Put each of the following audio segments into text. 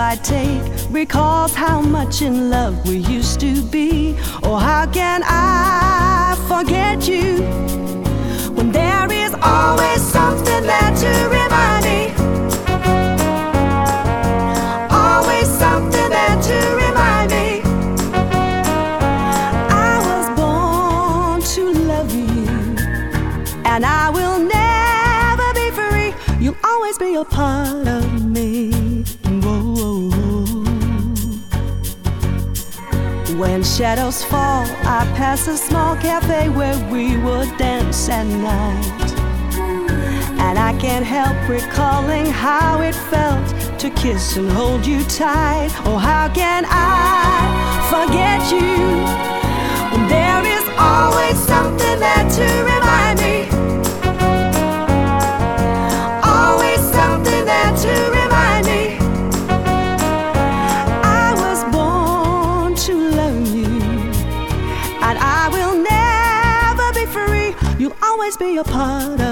I take recalls how much in love we used to be. Oh, how can I forget you when there is always something there to remind me? Always something there to remind me. I was born to love you, and I will never be free. You'll always be a part shadows fall, I pass a small cafe where we would dance at night. And I can't help recalling how it felt to kiss and hold you tight. Oh, how can I forget you there is always something there to remind a part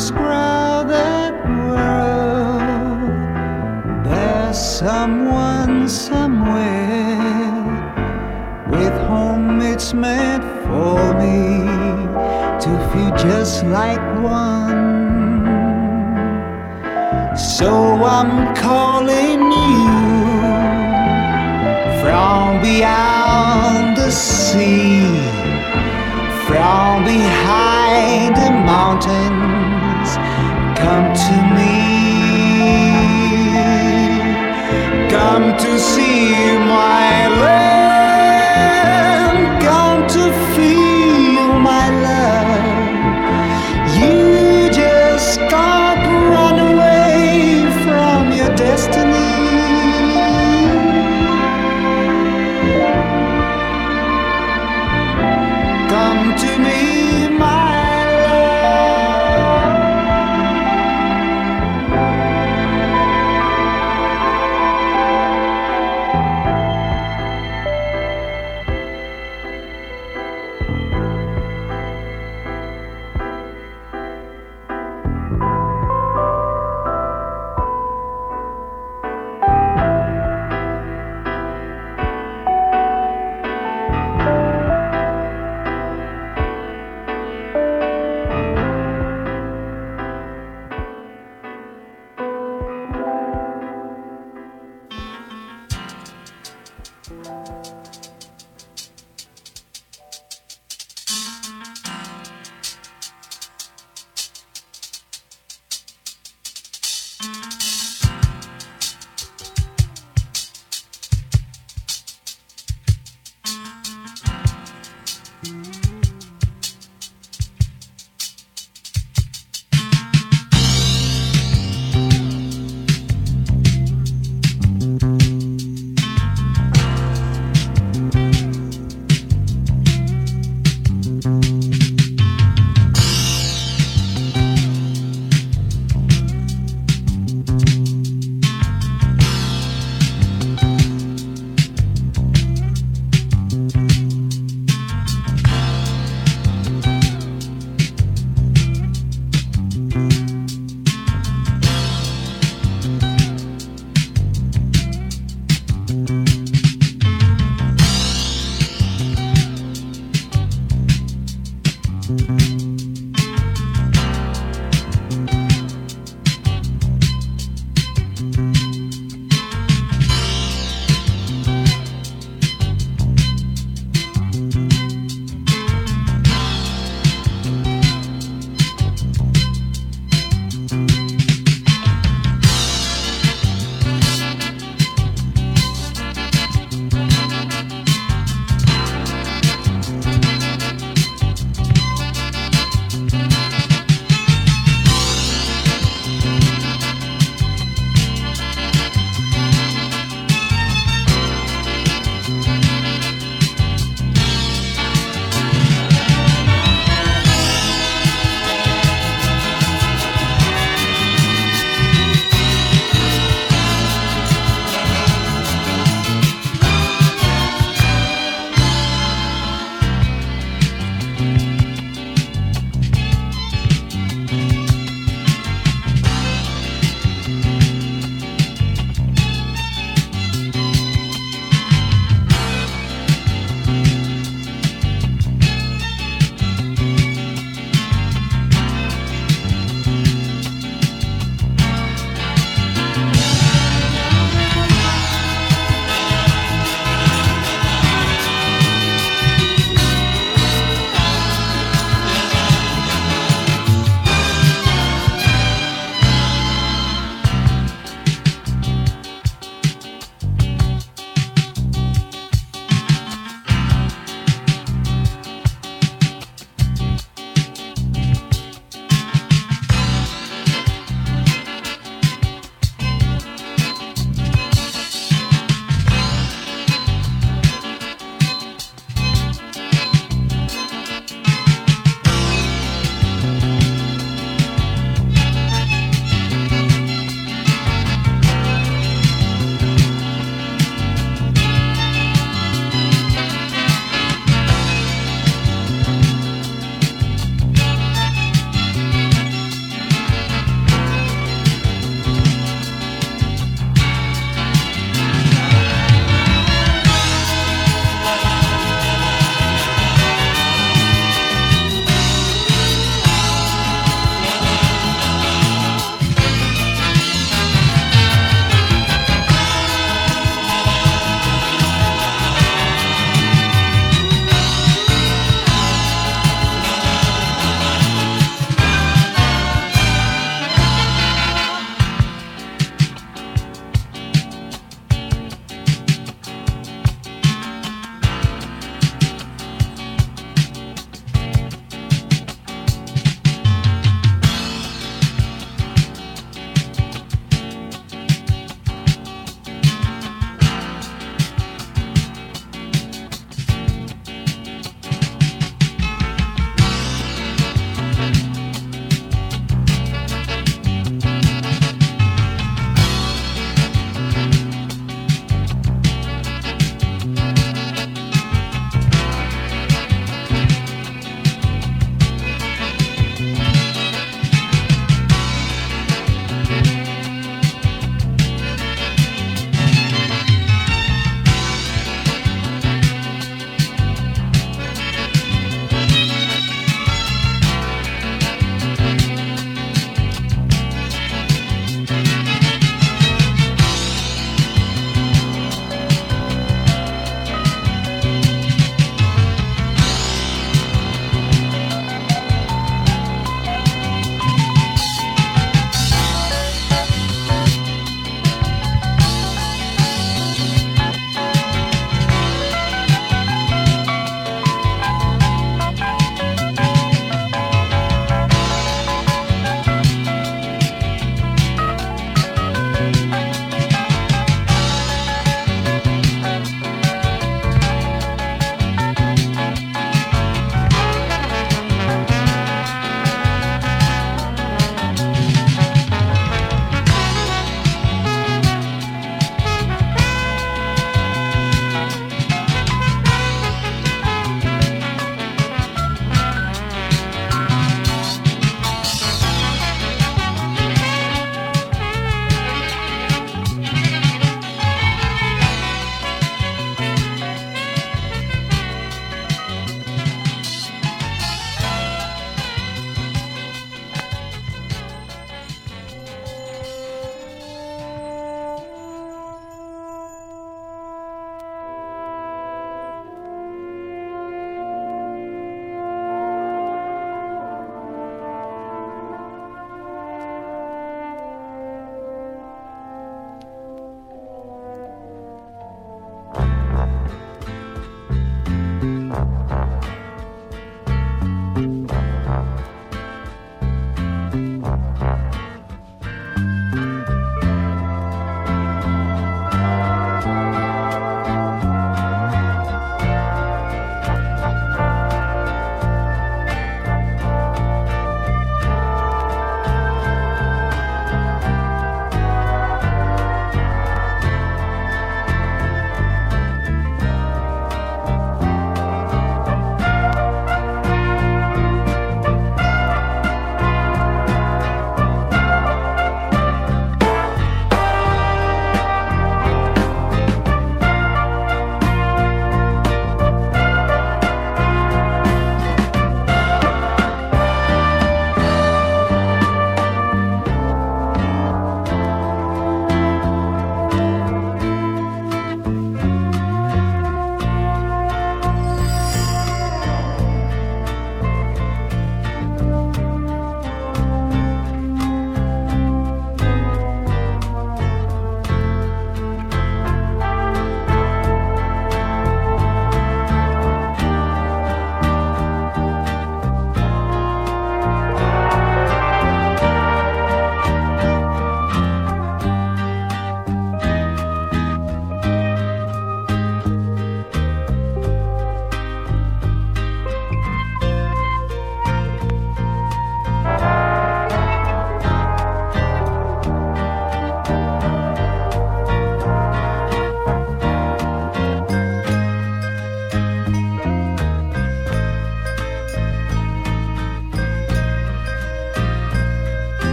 this crowded world, there's someone somewhere with whom it's meant for me to feel just like one. So I'm calling you from beyond the sea, from behind the mountain Come to me. Come to see my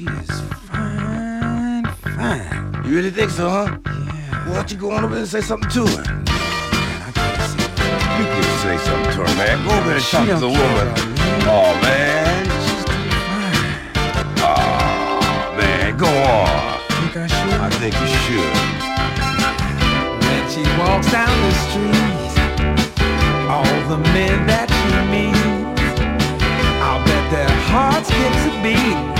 she is fine, fine. You really think so, huh? Yeah. Why don't you go on over there and say something to her? Man, I can't say. You can say something to her, man. Go over there and she talk to the woman. Oh, man. She's fine. Oh, man, go on. Think I should? I think you should. When she walks down the street, all the men that she meets, I'll bet their hearts get to beat.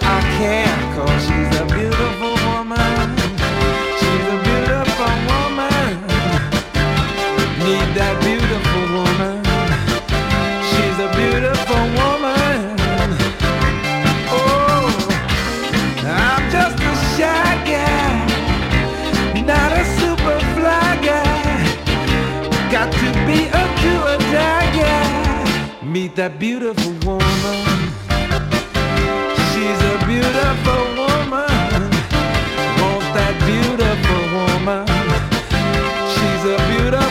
meet that beautiful woman. She's a beautiful woman. Won't that beautiful woman? She's a beautiful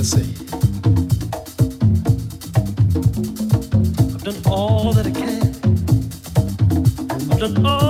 Tennessee. I've done all that I can. I've done all.